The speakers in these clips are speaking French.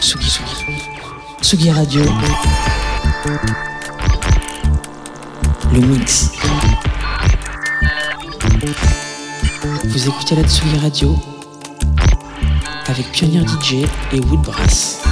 Tsugi, Tsugi, Tsugi Radio. Le mix. Vous écoutez la Tsugi Radio avec Pionnier DJ et Woodbrass.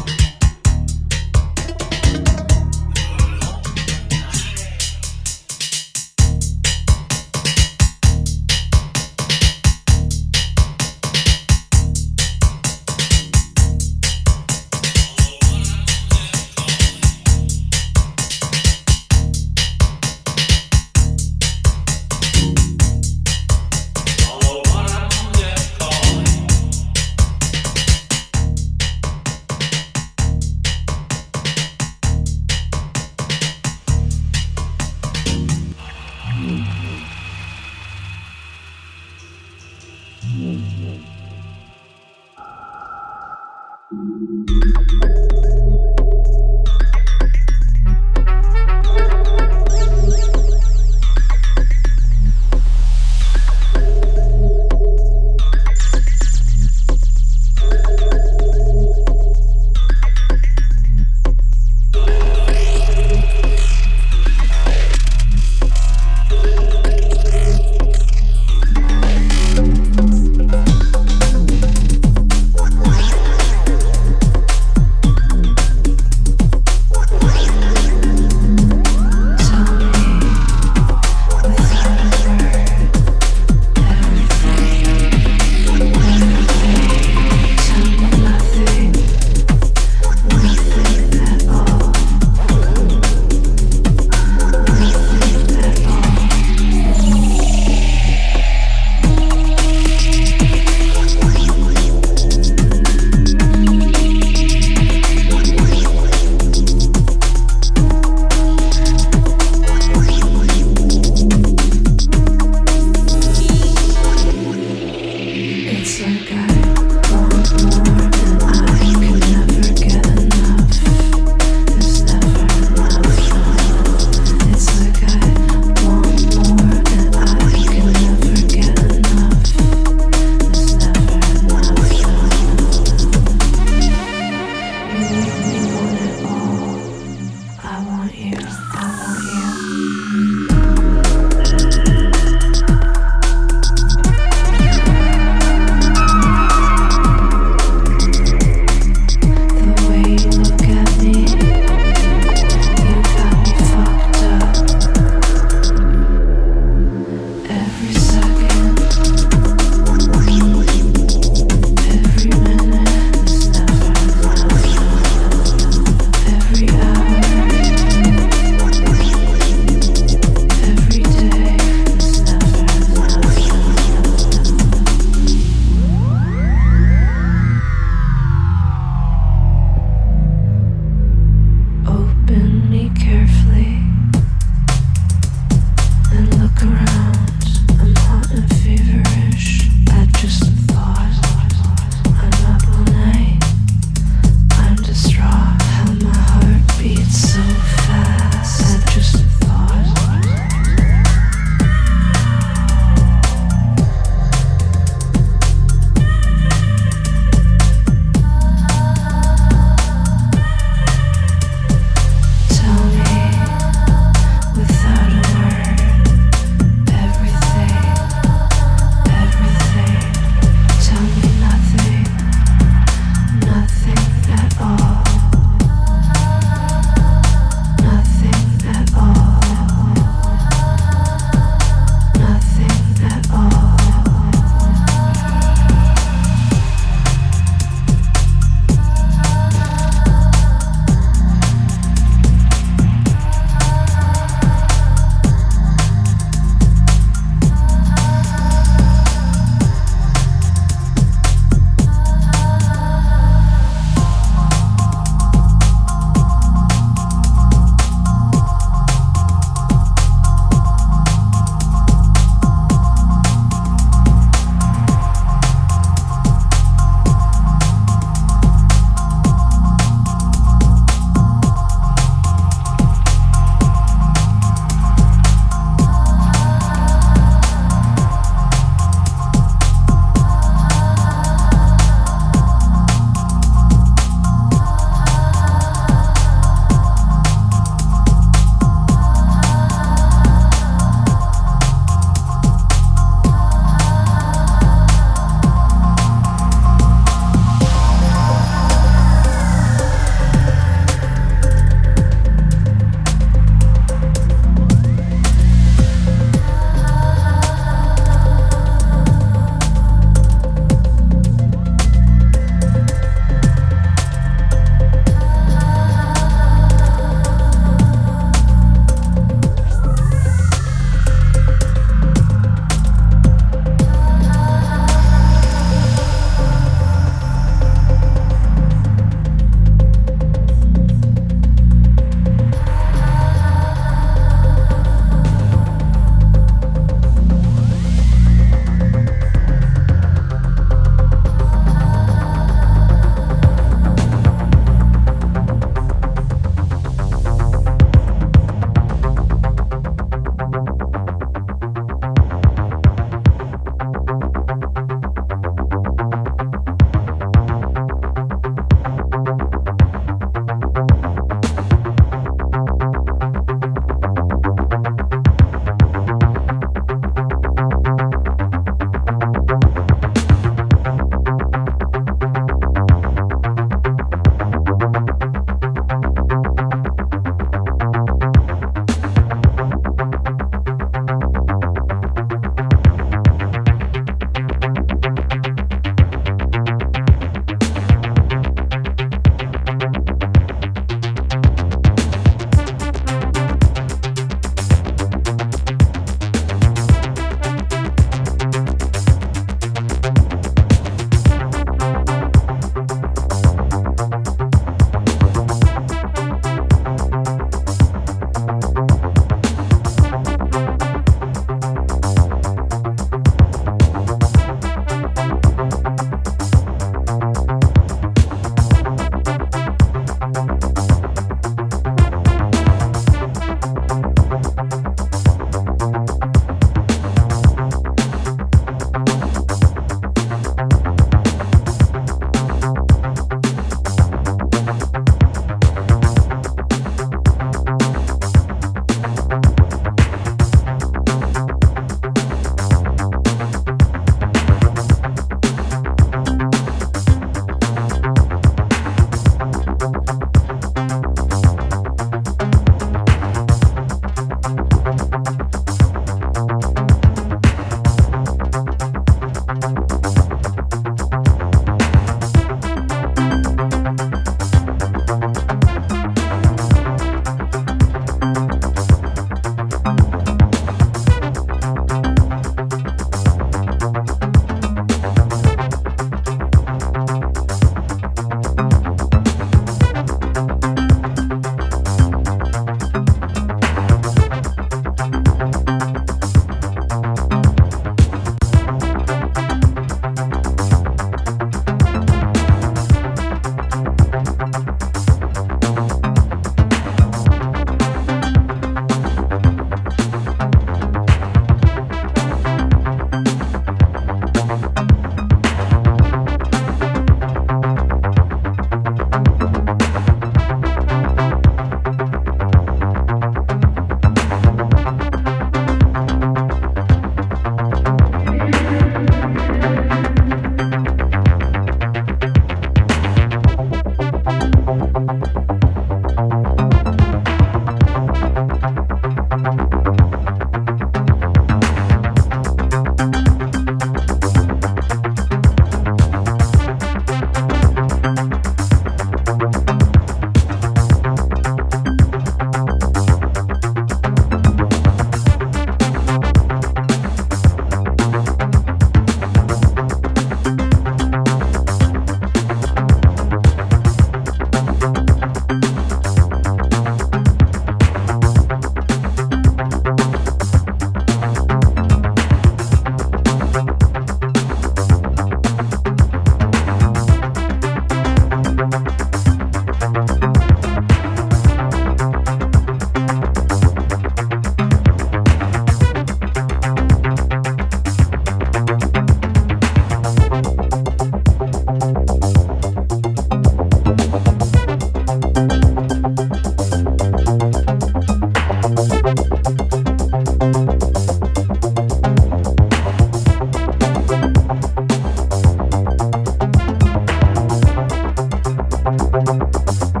you